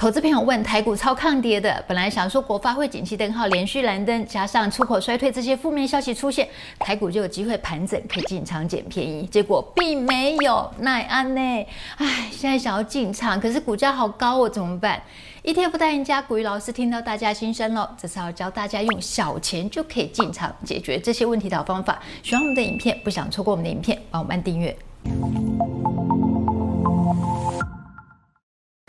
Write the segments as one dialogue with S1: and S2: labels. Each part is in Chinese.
S1: 投资朋友问台股超抗跌的，本来想说国发会景气灯号连续蓝灯，加上出口衰退这些负面消息出现，台股就有机会盘整，可以进场捡便宜。结果并没有，奈安呢？唉，现在想要进场，可是股价好高哦，怎么办？ETF 大赢家股鱼老师听到大家心声喽，这次要教大家用小钱就可以进场解决这些问题的好方法。喜欢我们的影片，不想错过我们的影片，帮我们按订阅。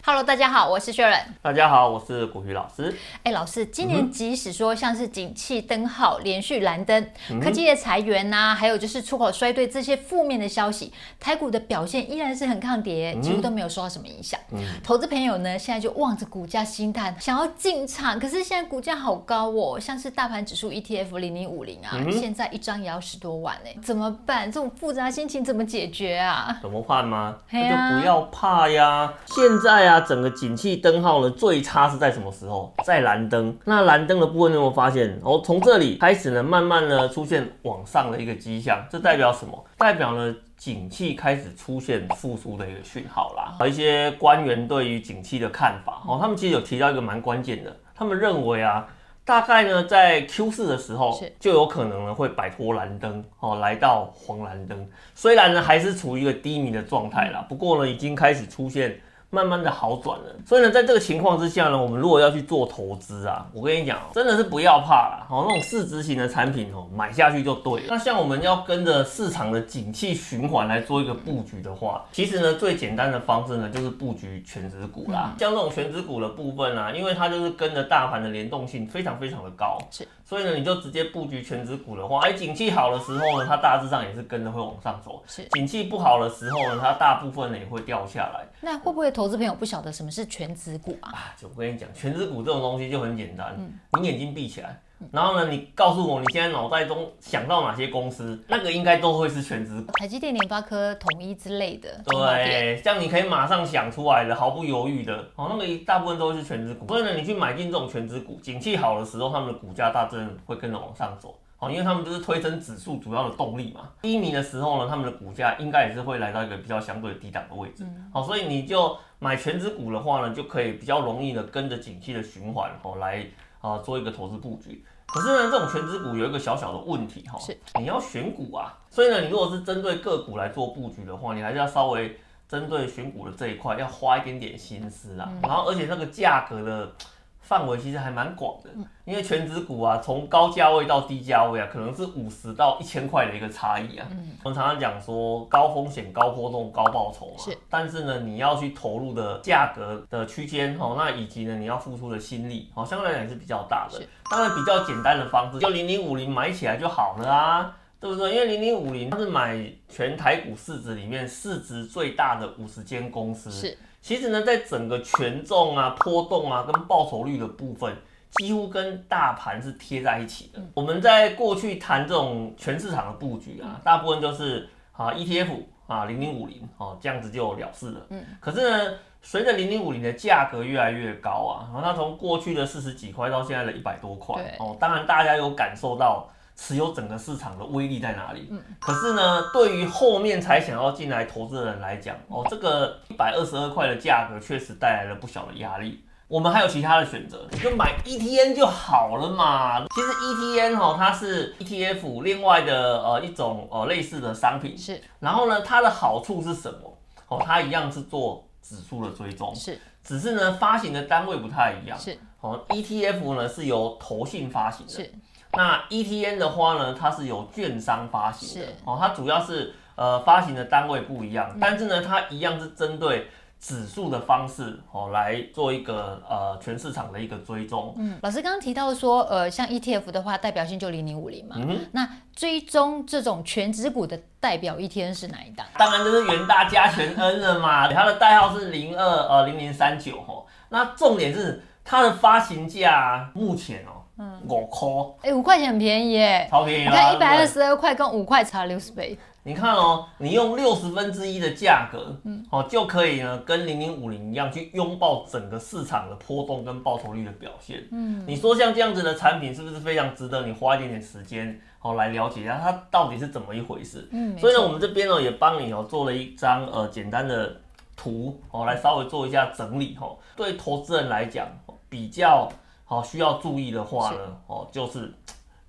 S1: Hello，大家好，我是 Sharon。
S2: 大家好，我是股鱼老师。
S1: 哎，老师，今年即使说像是景气灯号连续蓝灯，嗯、科技业裁员呐、啊，还有就是出口衰退这些负面的消息，台股的表现依然是很抗跌，几乎都没有受到什么影响。嗯、投资朋友呢，现在就望着股价心叹，想要进场，可是现在股价好高哦，像是大盘指数 ETF 零零五零啊，嗯、现在一张也要十多万哎，怎么办？这种复杂心情怎么解决啊？
S2: 怎么办吗？那就不要怕呀，现在啊。它整个景气灯号呢，最差是在什么时候？在蓝灯。那蓝灯的部分，你有没有发现？哦，从这里开始呢，慢慢呢出现往上的一个迹象，这代表什么？代表呢景气开始出现复苏的一个讯号啦。一些官员对于景气的看法，哦，他们其实有提到一个蛮关键的，他们认为啊，大概呢在 Q 四的时候，就有可能呢会摆脱蓝灯，哦，来到黄蓝灯。虽然呢还是处于一个低迷的状态啦，不过呢已经开始出现。慢慢的好转了，所以呢，在这个情况之下呢，我们如果要去做投资啊，我跟你讲，真的是不要怕啦，哦，那种市值型的产品哦，买下去就对了。那像我们要跟着市场的景气循环来做一个布局的话，其实呢，最简单的方式呢，就是布局全值股啦。像这种全值股的部分啊，因为它就是跟着大盘的联动性非常非常的高，是，所以呢，你就直接布局全指股的话，哎，景气好的时候呢，它大致上也是跟着会往上走，是，景气不好的时候呢，它大部分呢也会掉下来。
S1: 那会不会投资朋友不晓得什么是全指股啊？
S2: 啊，就我跟你讲，全指股这种东西就很简单，嗯、你眼睛闭起来，然后呢，你告诉我你现在脑袋中想到哪些公司，那个应该都会是全职股，
S1: 台积电、联发科、统一之类的。
S2: 对，这样你可以马上想出来的，毫不犹豫的，哦，那个一大部分都是全职股。所以呢，你去买进这种全职股，景气好的时候，他们的股价大致会跟着往上走。哦，因为他们就是推升指数主要的动力嘛。低迷的时候呢，他们的股价应该也是会来到一个比较相对低档的位置。好，所以你就买权值股的话呢，就可以比较容易的跟着景气的循环哦来啊做一个投资布局。可是呢，这种全职股有一个小小的问题哈，是你要选股啊。所以呢，你如果是针对个股来做布局的话，你还是要稍微针对选股的这一块要花一点点心思啊。然后，而且那个价格的。范围其实还蛮广的，因为全指股啊，从高价位到低价位啊，可能是五十到一千块的一个差异啊。嗯、我们常常讲说高风险、高波动、高报酬嘛。是。但是呢，你要去投入的价格的区间哦，那以及呢，你要付出的心力哦，相对来讲是比较大的。是当然，比较简单的方式，就零零五零买起来就好了啊，对不对？因为零零五零它是买全台股市值里面市值最大的五十间公司。是。其实呢，在整个权重啊、波动啊跟报酬率的部分，几乎跟大盘是贴在一起的。我们在过去谈这种全市场的布局啊，大部分就是啊 ETF 啊零零五零哦这样子就了事了。嗯。可是呢，随着零零五零的价格越来越高啊，然后它从过去的四十几块到现在的一百多块哦，当然大家有感受到。持有整个市场的威力在哪里？嗯，可是呢，对于后面才想要进来投资的人来讲，哦，这个一百二十二块的价格确实带来了不小的压力。我们还有其他的选择，你就买 ETN 就好了嘛。其实 ETN 哈，它是 ETF 另外的呃一种呃类似的商品。是。然后呢，它的好处是什么？哦，它一样是做指数的追踪。是。只是呢，发行的单位不太一样。是。哦，ETF 呢是由投信发行的。是。那 ETN 的话呢，它是由券商发行的，是哦，它主要是呃发行的单位不一样，嗯、但是呢，它一样是针对指数的方式哦来做一个呃全市场的一个追踪。
S1: 嗯，老师刚刚提到说，呃，像 ETF 的话，代表性就零零五零嘛，嗯，那追踪这种全指股的代表 ETN 是哪一档？
S2: 当然就是元大加权 N 了嘛，它的代号是零二呃零零三九哦，那重点是它的发行价目前哦。五块，
S1: 哎，五块钱很便宜耶，
S2: 超便宜。
S1: 你看一百二十二块跟五块差六十倍。
S2: 你看哦，你用六十分之一的价格，嗯，哦就可以呢，跟零零五零一样去拥抱整个市场的波动跟报酬率的表现。嗯，你说像这样子的产品是不是非常值得你花一点点时间，哦来了解一下它到底是怎么一回事？嗯，所以呢，我们这边呢也帮你哦做了一张呃简单的。图哦，来稍微做一下整理哦。对投资人来讲，比较好需要注意的话呢，哦，就是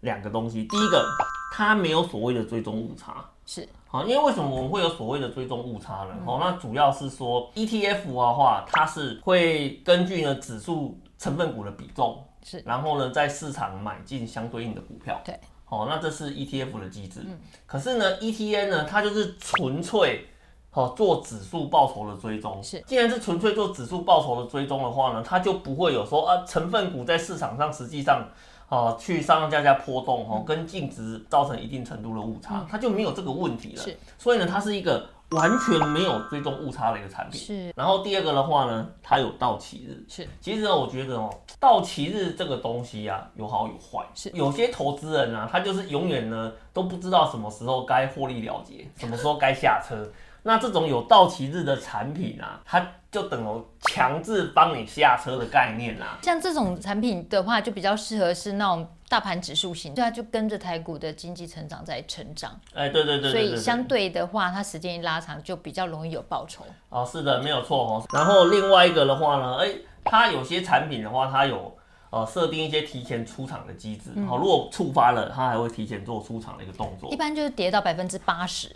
S2: 两个东西。第一个，它没有所谓的追踪误差，
S1: 是
S2: 好，因为为什么我们会有所谓的追踪误差呢？哦，那主要是说 ETF 的话，它是会根据呢指数成分股的比重，
S1: 是，然
S2: 后呢在市场买进相对应的股票，
S1: 对。
S2: 哦，那这是 ETF 的机制。嗯，可是呢，ETN 呢，它就是纯粹哦做指数报酬的追踪。是，既然是纯粹做指数报酬的追踪的话呢，它就不会有说啊成分股在市场上实际上啊去上上下下波动哦，跟净值造成一定程度的误差，它就没有这个问题了。是，所以呢，它是一个。完全没有追踪误差的一个产品。是。然后第二个的话呢，它有到期日。是。其实呢，我觉得哦，到期日这个东西啊，有好有坏。是。有些投资人啊，他就是永远呢都不知道什么时候该获利了结，什么时候该下车。那这种有到期日的产品啊，它就等于强制帮你下车的概念啊。
S1: 像这种产品的话，就比较适合是那种大盘指数型，对，它就跟着台股的经济成长在成长。
S2: 哎，对对对，对，
S1: 所以相对的话，它时间一拉长，就比较容易有报酬。
S2: 哦，是的，没有错哦。然后另外一个的话呢，哎，它有些产品的话，它有。呃，设定一些提前出场的机制，好、嗯，如果触发了，它还会提前做出场的一个动作。
S1: 一般就是跌到百分之八十，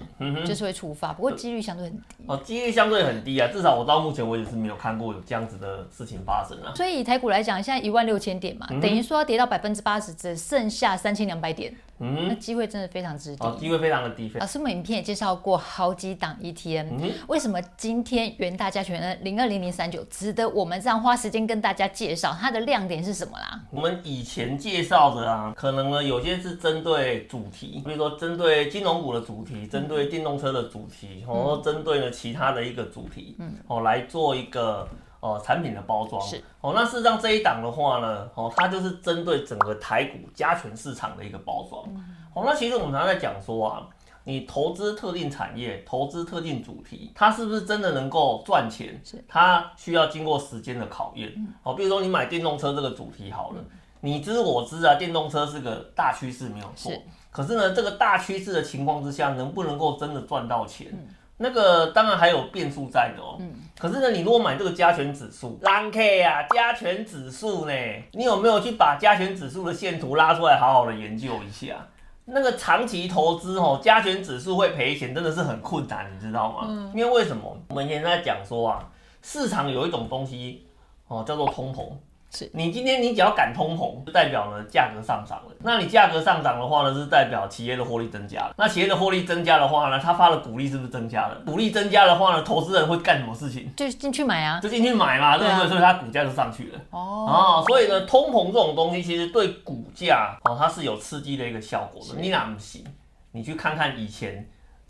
S1: 就是会触发，不过几率相对很低。
S2: 哦，几率相对很低啊，至少我到目前为止是没有看过有这样子的事情发生啊。
S1: 所以以台股来讲，现在一万六千点嘛，嗯、等于说跌到百分之八十，只剩下三千两百点。嗯，那机会真的非常之低，
S2: 机会非常的低。
S1: 老师，我们影片也介绍过好几档 ETN，嗯，为什么今天元大加权 N 零二零零三九值得我们这样花时间跟大家介绍？它的亮点是什么啦？
S2: 我们以前介绍的啊，可能呢有些是针对主题，比如说针对金融股的主题，针对电动车的主题，或者针对呢其他的一个主题，嗯，哦来做一个。哦，产品的包装是哦，那事实上这一档的话呢，哦，它就是针对整个台股加权市场的一个包装。哦，那其实我们常常在讲说啊，你投资特定产业，投资特定主题，它是不是真的能够赚钱？是，它需要经过时间的考验。哦，比如说你买电动车这个主题好了，你知我知啊，电动车是个大趋势没有错。可是呢，这个大趋势的情况之下，能不能够真的赚到钱？那个当然还有变数在的哦。嗯。可是呢，你如果买这个加权指数，蓝 K 啊，加权指数呢，你有没有去把加权指数的线图拉出来，好好的研究一下？那个长期投资哦，加权指数会赔钱，真的是很困难，你知道吗？嗯。因为为什么？我们现在讲说啊，市场有一种东西哦，叫做通膨。你今天你只要敢通膨，就代表呢价格上涨了。那你价格上涨的话呢，是代表企业的获利增加了。那企业的获利增加的话呢，他发的股利是不是增加了？股利增加的话呢，投资人会干什么事情？
S1: 就进去买啊，
S2: 就进去买嘛，对不对？所以它股价就上去了。哦，哦，所以呢，通膨这种东西其实对股价哦，它是有刺激的一个效果的。你哪不行？你去看看以前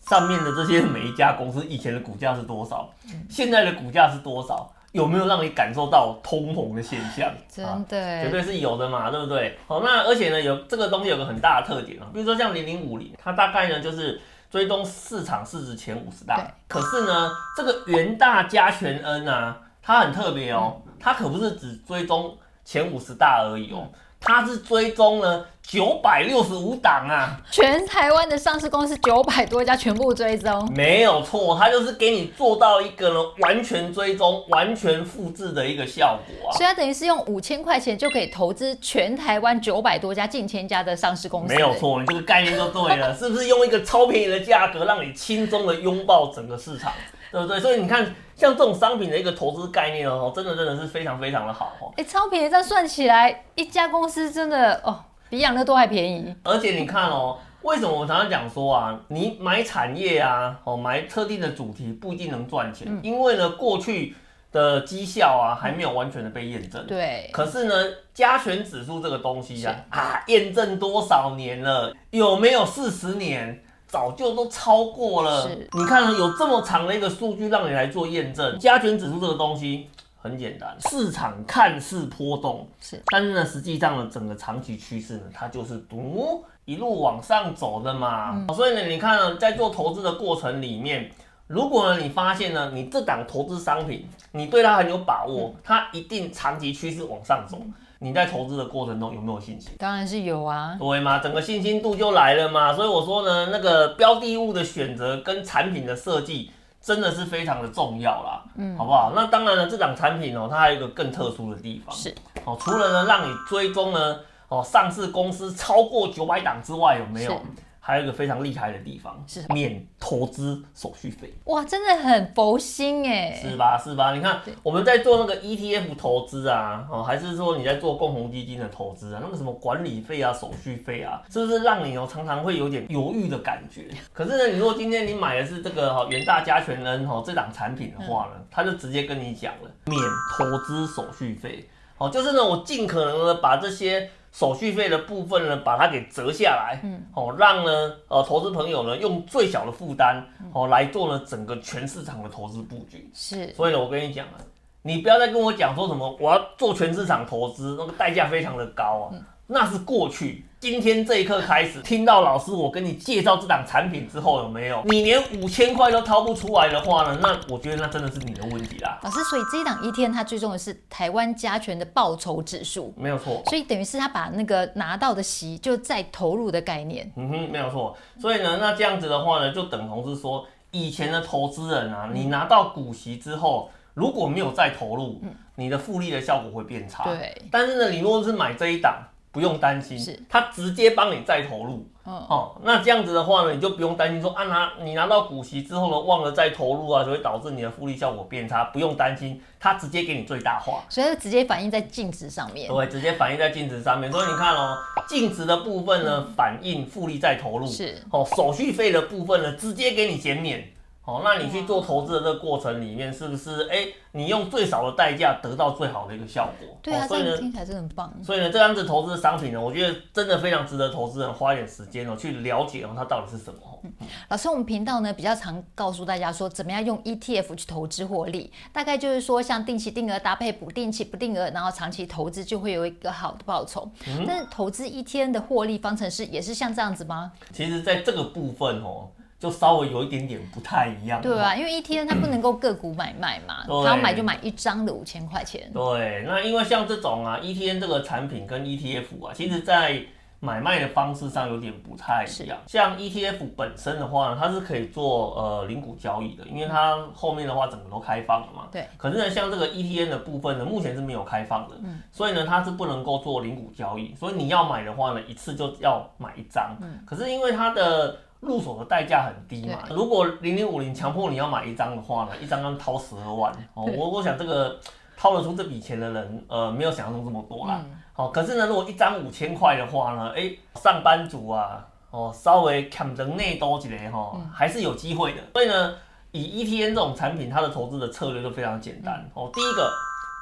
S2: 上面的这些每一家公司以前的股价是多少，现在的股价是多少？有没有让你感受到通膨的现象？
S1: 真的、啊，
S2: 绝对是有的嘛，对不对？好，那而且呢，有这个东西有个很大的特点啊，比如说像零零五零，它大概呢就是追踪市场市值前五十大。可是呢，这个元大加权 N 啊，它很特别哦，它可不是只追踪前五十大而已哦。它是追踪了九百六十五档啊，
S1: 全台湾的上市公司九百多家全部追踪，
S2: 没有错，它就是给你做到一个呢完全追踪、完全复制的一个效果啊。
S1: 所以它等于是用五千块钱就可以投资全台湾九百多家、近千家的上市公司。
S2: 没有错，你这个概念就对了，是不是用一个超便宜的价格让你轻松的拥抱整个市场？对不对？所以你看，像这种商品的一个投资概念哦，真的真的是非常非常的好哦。
S1: 哎，超便宜，这样算起来，一家公司真的哦，比养乐多还便宜。
S2: 而且你看哦，为什么我常常讲说啊，你买产业啊，哦，买特定的主题不一定能赚钱，嗯、因为呢，过去的绩效啊还没有完全的被验证。对。可是呢，加权指数这个东西啊，啊，验证多少年了？有没有四十年？早就都超过了。是，你看有这么长的一个数据让你来做验证。加权指数这个东西很简单，市场看似波动，是，但是呢，实际上呢，整个长期趋势呢，它就是独一路往上走的嘛。嗯、所以呢，你看呢，在做投资的过程里面，如果呢，你发现呢，你这档投资商品，你对它很有把握，嗯、它一定长期趋势往上走。你在投资的过程中有没有信心？
S1: 当然是有啊，
S2: 对嘛，整个信心度就来了嘛。所以我说呢，那个标的物的选择跟产品的设计，真的是非常的重要啦，嗯，好不好？那当然了，这档产品哦，它还有一个更特殊的地方，
S1: 是
S2: 哦，除了呢让你追踪呢哦上市公司超过九百档之外，有没有？还有一个非常厉害的地方是免投资手续费，
S1: 哇，真的很佛心哎，
S2: 是吧？是吧？你看我们在做那个 ETF 投资啊，哦，还是说你在做共同基金的投资啊，那个什么管理费啊、手续费啊，是不是让你哦常常会有点犹豫的感觉？可是呢，你如果今天你买的是这个哈元大加权 N 哈这档产品的话呢，他就直接跟你讲了免投资手续费，哦，就是呢我尽可能的把这些。手续费的部分呢，把它给折下来，嗯，哦，让呢，呃，投资朋友呢用最小的负担，哦，来做呢整个全市场的投资布局。
S1: 是，
S2: 所以呢，我跟你讲啊，你不要再跟我讲说什么我要做全市场投资，那个代价非常的高啊。嗯那是过去，今天这一刻开始，听到老师我跟你介绍这档产品之后，有没有？你连五千块都掏不出来的话呢？那我觉得那真的是你的问题啦。
S1: 老师，所以这一档一天它最重的是台湾加权的报酬指数，
S2: 没有错。
S1: 所以等于是他把那个拿到的息就再投入的概念。
S2: 嗯哼，没有错。所以呢，那这样子的话呢，就等同是说，以前的投资人啊，你拿到股息之后，如果没有再投入，你的复利的效果会变差。
S1: 对。
S2: 但是呢，你如果是买这一档。不用担心，是他直接帮你再投入，哦，哦，那这样子的话呢，你就不用担心说啊拿你拿到股息之后呢，忘了再投入啊，就会导致你的复利效果变差。不用担心，他直接给你最大化，
S1: 所以直接反映在净值上面。
S2: 对，直接反映在净值上面。所以你看哦，净值的部分呢，嗯、反映复利再投入，是哦，手续费的部分呢，直接给你减免。哦，那你去做投资的这个过程里面，是不是哎、欸，你用最少的代价得到最好的一个效果？
S1: 对啊，
S2: 哦、所以呢，
S1: 听起来真的很棒。
S2: 所以呢，这样子投资的商品呢，我觉得真的非常值得投资人花一点时间哦，去了解哦，它到底是什么。
S1: 嗯、老师，我们频道呢比较常告诉大家说，怎么样用 ETF 去投资获利，大概就是说像定期定额搭配不定期不定额，然后长期投资就会有一个好的报酬。嗯、但是投资 ETF 的获利方程式也是像这样子吗？
S2: 其实，在这个部分哦。就稍微有一点点不太一样，
S1: 对啊，因为 ETN 它不能够个股买卖嘛，它要买就买一张的五千块钱。
S2: 对，那因为像这种啊，ETN 这个产品跟 ETF 啊，其实在买卖的方式上有点不太一样。像 ETF 本身的话呢，它是可以做呃零股交易的，因为它后面的话整个都开放了嘛。对。可是呢，像这个 ETN 的部分呢，目前是没有开放的，嗯，所以呢，它是不能够做零股交易。所以你要买的话呢，一次就要买一张。嗯。可是因为它的入手的代价很低嘛，如果零零五零强迫你要买一张的话呢，一张要掏十二万哦。我我想这个掏得出这笔钱的人，呃，没有想象中这么多啦。好，可是呢，如果一张五千块的话呢，哎，上班族啊，哦，稍微砍人内多几点哈，还是有机会的。所以呢，以 ETN 这种产品，它的投资的策略就非常简单哦。第一个，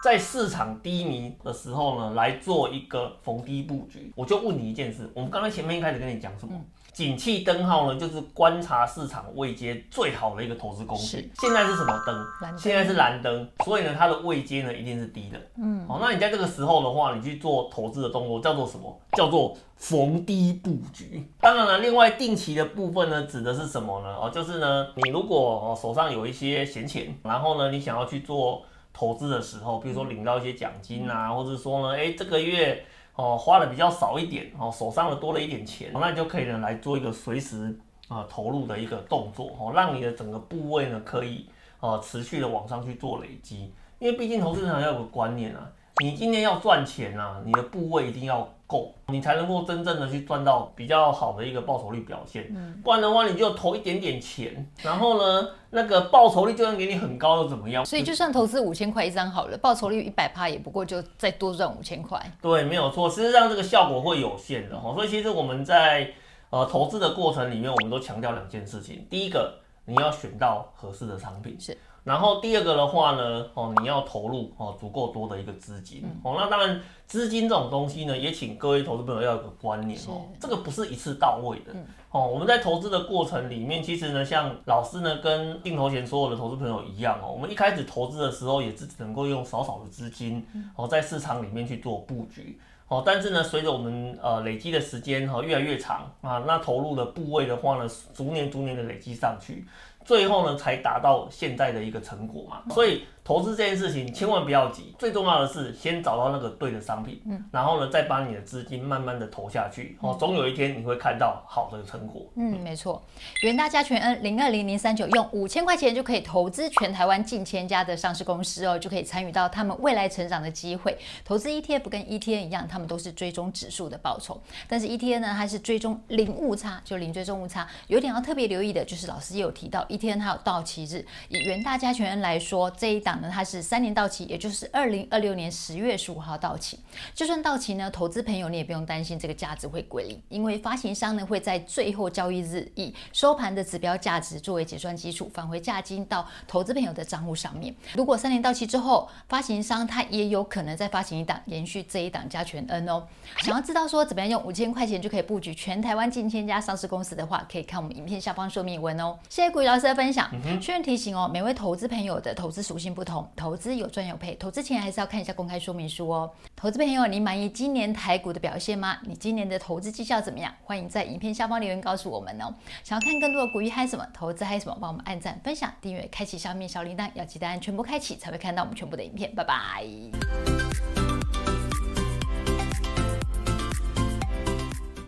S2: 在市场低迷的时候呢，来做一个逢低布局。我就问你一件事，我们刚才前面一开始跟你讲什么？景气灯号呢，就是观察市场位阶最好的一个投资工具。现在是什么灯？现在是蓝灯，所以呢，它的位阶呢一定是低的。嗯，好，那你在这个时候的话，你去做投资的动作叫做什么？叫做逢低布局。当然了，另外定期的部分呢，指的是什么呢？哦，就是呢，你如果哦手上有一些闲钱，然后呢，你想要去做投资的时候，比如说领到一些奖金啊，或者说呢，哎，这个月。哦，花的比较少一点，哦，手上的多了一点钱，那你就可以呢来做一个随时啊投入的一个动作，哦，让你的整个部位呢可以呃持续的往上去做累积，因为毕竟投资人要有个观念啊。你今天要赚钱啊，你的部位一定要够，你才能够真正的去赚到比较好的一个报酬率表现。嗯，不然的话，你就投一点点钱，然后呢，那个报酬率就算给你很高又怎么样？
S1: 所以就算投资五千块一张好了，报酬率一百趴也不过就再多赚五千块。
S2: 对，没有错，事实际上这个效果会有限的哈。所以其实我们在呃投资的过程里面，我们都强调两件事情。第一个，你要选到合适的商品。是。然后第二个的话呢，哦，你要投入哦足够多的一个资金哦。那当然，资金这种东西呢，也请各位投资朋友要有个观念哦，这个不是一次到位的哦。我们在投资的过程里面，其实呢，像老师呢跟镜头前所有的投资朋友一样哦，我们一开始投资的时候也是只能够用少少的资金哦，在市场里面去做布局哦。但是呢，随着我们呃累积的时间哈越来越长啊，那投入的部位的话呢，逐年逐年的累积上去。最后呢，才达到现在的一个成果嘛。所以投资这件事情千万不要急，最重要的是先找到那个对的商品，嗯，然后呢，再把你的资金慢慢的投下去，哦，总有一天你会看到好的成果。
S1: 嗯，没错。元大加权 N 零二零零三九用五千块钱就可以投资全台湾近千家的上市公司哦，就可以参与到他们未来成长的机会。投资 ETF 跟 ETN 一样，他们都是追踪指数的报酬，但是 ETN 呢，它是追踪零误差，就零追踪误差。有点要特别留意的就是，老师也有提到一天还有到期日，以元大加权 N 来说，这一档呢。它是三年到期，也就是二零二六年十月十五号到期。就算到期呢，投资朋友你也不用担心这个价值会归零，因为发行商呢会在最后交易日以收盘的指标价值作为结算基础，返回价金到投资朋友的账户上面。如果三年到期之后，发行商他也有可能再发行一档，延续这一档加权 N 哦。想要知道说怎么样用五千块钱就可以布局全台湾近千家上市公司的话，可以看我们影片下方说明文哦。谢谢股鱼老的分享。确认提醒哦，每位投资朋友的投资属性不同。投资有赚有赔，投资前还是要看一下公开说明书哦。投资朋友，你满意今年台股的表现吗？你今年的投资绩效怎么样？欢迎在影片下方留言告诉我们哦。想要看更多的股鱼嗨什么，投资嗨什么，帮我们按赞、分享、订阅、开启下面小铃铛，要记得按全部开启才会看到我们全部的影片。拜拜。